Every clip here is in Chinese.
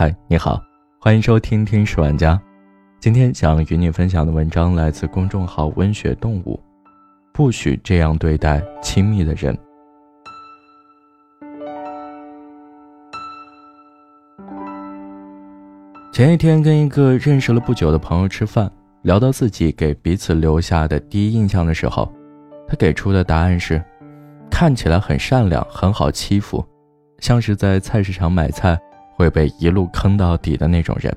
嗨，你好，欢迎收听《听史玩家》。今天想与你分享的文章来自公众号“温血动物”。不许这样对待亲密的人。前一天跟一个认识了不久的朋友吃饭，聊到自己给彼此留下的第一印象的时候，他给出的答案是：看起来很善良，很好欺负，像是在菜市场买菜。会被一路坑到底的那种人。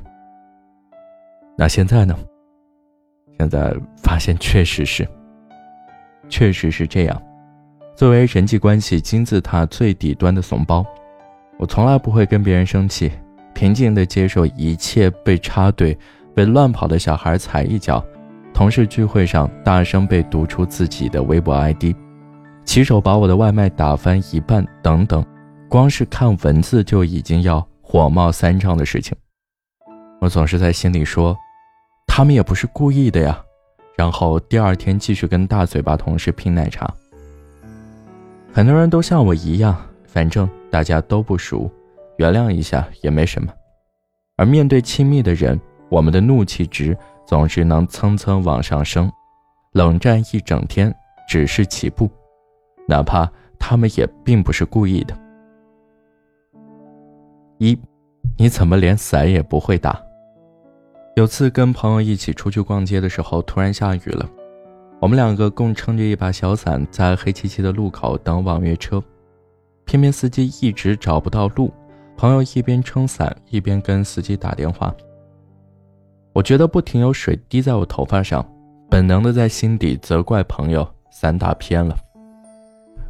那现在呢？现在发现确实是，确实是这样。作为人际关系金字塔最底端的怂包，我从来不会跟别人生气，平静地接受一切被插队、被乱跑的小孩踩一脚，同事聚会上大声被读出自己的微博 ID，骑手把我的外卖打翻一半等等，光是看文字就已经要。火冒三丈的事情，我总是在心里说，他们也不是故意的呀。然后第二天继续跟大嘴巴同事拼奶茶。很多人都像我一样，反正大家都不熟，原谅一下也没什么。而面对亲密的人，我们的怒气值总是能蹭蹭往上升，冷战一整天只是起步，哪怕他们也并不是故意的。一，你怎么连伞也不会打？有次跟朋友一起出去逛街的时候，突然下雨了，我们两个共撑着一把小伞，在黑漆漆的路口等网约车，偏偏司机一直找不到路，朋友一边撑伞一边跟司机打电话。我觉得不停有水滴在我头发上，本能的在心底责怪朋友伞打偏了。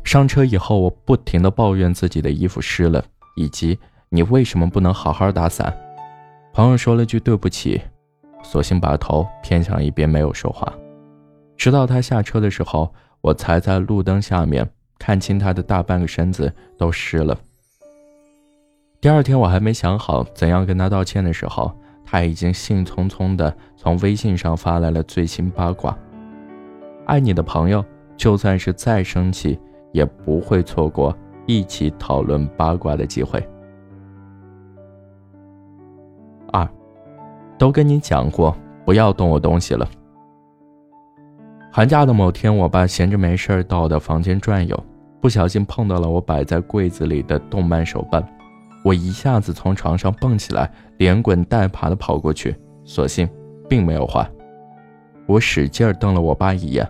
上车以后，我不停的抱怨自己的衣服湿了，以及。你为什么不能好好打伞？朋友说了句对不起，索性把头偏向一边，没有说话。直到他下车的时候，我才在路灯下面看清他的大半个身子都湿了。第二天我还没想好怎样跟他道歉的时候，他已经兴冲冲地从微信上发来了最新八卦。爱你的朋友，就算是再生气，也不会错过一起讨论八卦的机会。都跟你讲过不要动我东西了。寒假的某天，我爸闲着没事到我的房间转悠，不小心碰到了我摆在柜子里的动漫手办，我一下子从床上蹦起来，连滚带爬的跑过去，所幸并没有坏。我使劲瞪了我爸一眼，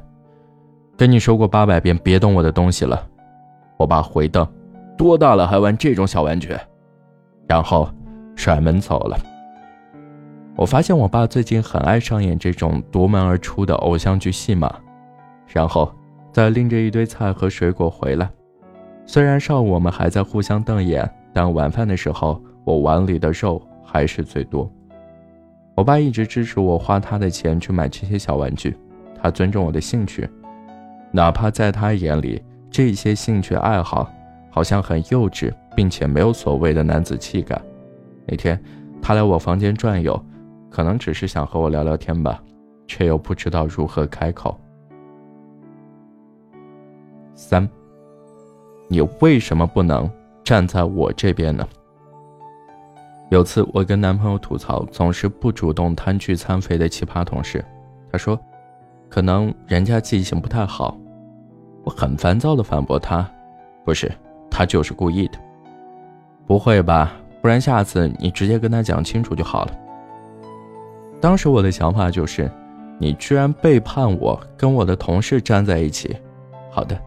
跟你说过八百遍别动我的东西了。我爸回瞪，多大了还玩这种小玩具？然后甩门走了。我发现我爸最近很爱上演这种夺门而出的偶像剧戏码，然后再拎着一堆菜和水果回来。虽然上午我们还在互相瞪眼，但晚饭的时候我碗里的肉还是最多。我爸一直支持我花他的钱去买这些小玩具，他尊重我的兴趣，哪怕在他眼里这些兴趣爱好好像很幼稚，并且没有所谓的男子气概。那天他来我房间转悠。可能只是想和我聊聊天吧，却又不知道如何开口。三，你为什么不能站在我这边呢？有次我跟男朋友吐槽总是不主动摊聚餐费的奇葩同事，他说，可能人家记性不太好。我很烦躁的反驳他，不是，他就是故意的。不会吧？不然下次你直接跟他讲清楚就好了。当时我的想法就是，你居然背叛我，跟我的同事站在一起。好的，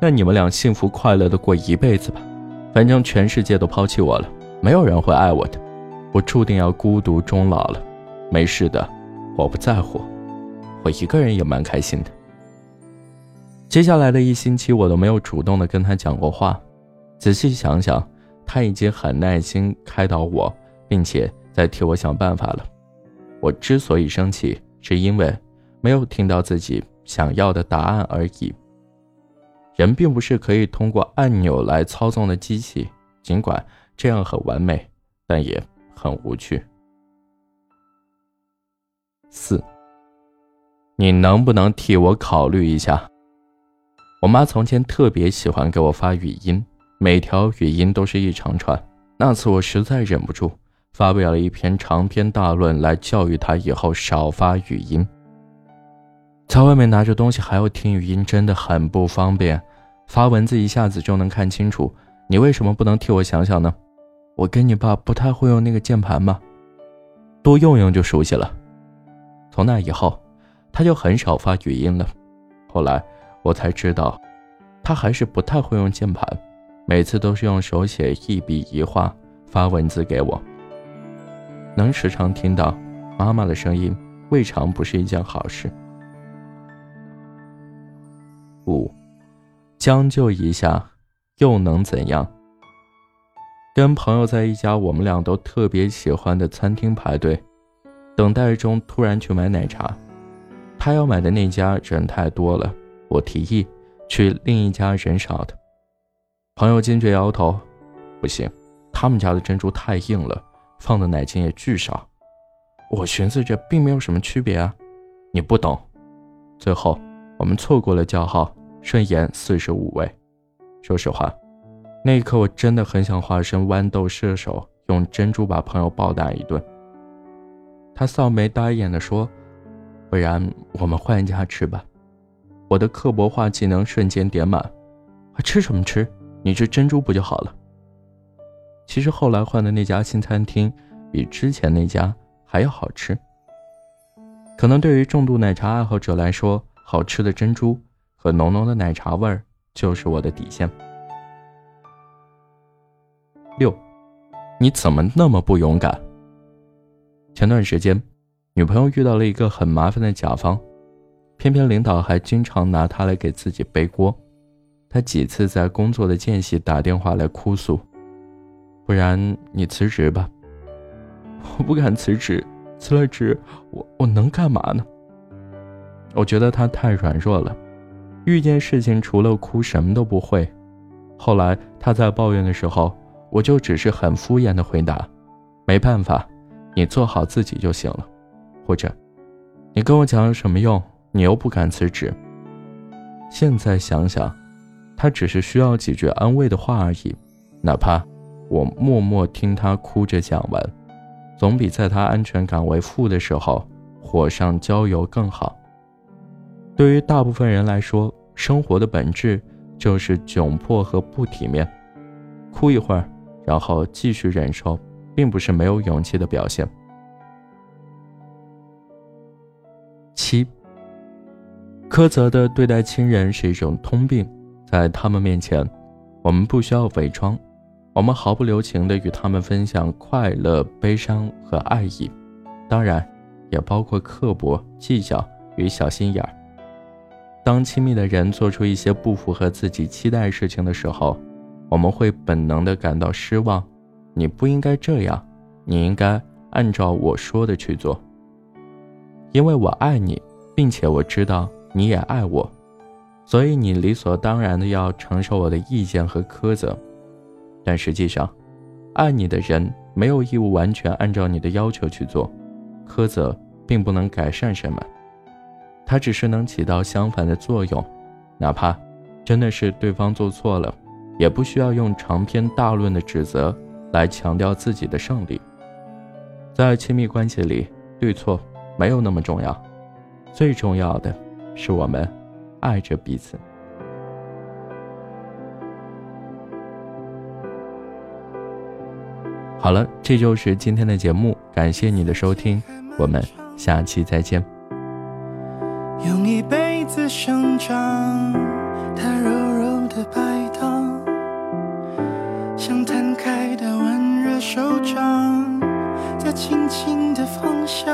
那你们俩幸福快乐的过一辈子吧。反正全世界都抛弃我了，没有人会爱我的，我注定要孤独终老了。没事的，我不在乎，我一个人也蛮开心的。接下来的一星期，我都没有主动的跟他讲过话。仔细想想，他已经很耐心开导我，并且在替我想办法了。我之所以生气，是因为没有听到自己想要的答案而已。人并不是可以通过按钮来操纵的机器，尽管这样很完美，但也很无趣。四，你能不能替我考虑一下？我妈从前特别喜欢给我发语音，每条语音都是一长串。那次我实在忍不住。发表了一篇长篇大论来教育他以后少发语音。在外面拿着东西还要听语音，真的很不方便。发文字一下子就能看清楚，你为什么不能替我想想呢？我跟你爸不太会用那个键盘吗？多用用就熟悉了。从那以后，他就很少发语音了。后来我才知道，他还是不太会用键盘，每次都是用手写一笔一画发文字给我。能时常听到妈妈的声音，未尝不是一件好事。五，将就一下，又能怎样？跟朋友在一家我们俩都特别喜欢的餐厅排队，等待中突然去买奶茶，他要买的那家人太多了，我提议去另一家人少的。朋友坚决摇头，不行，他们家的珍珠太硬了。放的奶精也巨少，我寻思着并没有什么区别啊，你不懂。最后我们错过了叫号，顺延四十五位。说实话，那一刻我真的很想化身豌豆射手，用珍珠把朋友暴打一顿。他扫眉呆眼地说：“不然我们换一家吃吧。”我的刻薄化技能瞬间点满，还吃什么吃？你吃珍珠不就好了？其实后来换的那家新餐厅，比之前那家还要好吃。可能对于重度奶茶爱好者来说，好吃的珍珠和浓浓的奶茶味儿就是我的底线。六，你怎么那么不勇敢？前段时间，女朋友遇到了一个很麻烦的甲方，偏偏领导还经常拿他来给自己背锅。他几次在工作的间隙打电话来哭诉。不然你辞职吧。我不敢辞职，辞了职，我我能干嘛呢？我觉得他太软弱了，遇见事情除了哭什么都不会。后来他在抱怨的时候，我就只是很敷衍的回答：“没办法，你做好自己就行了。”或者：“你跟我讲有什么用？你又不敢辞职。”现在想想，他只是需要几句安慰的话而已，哪怕……我默默听他哭着讲完，总比在他安全感为负的时候火上浇油更好。对于大部分人来说，生活的本质就是窘迫和不体面。哭一会儿，然后继续忍受，并不是没有勇气的表现。七，苛责的对待亲人是一种通病，在他们面前，我们不需要伪装。我们毫不留情地与他们分享快乐、悲伤和爱意，当然，也包括刻薄、计较与小心眼儿。当亲密的人做出一些不符合自己期待事情的时候，我们会本能地感到失望。你不应该这样，你应该按照我说的去做。因为我爱你，并且我知道你也爱我，所以你理所当然的要承受我的意见和苛责。但实际上，爱你的人没有义务完全按照你的要求去做，苛责并不能改善什么，它只是能起到相反的作用。哪怕真的是对方做错了，也不需要用长篇大论的指责来强调自己的胜利。在亲密关系里，对错没有那么重要，最重要的是我们爱着彼此。好了，这就是今天的节目，感谢你的收听，我们下期再见。用一辈子生长，它柔柔的白糖，像摊开的温热手掌，在轻轻的放下，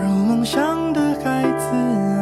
如梦想的孩子。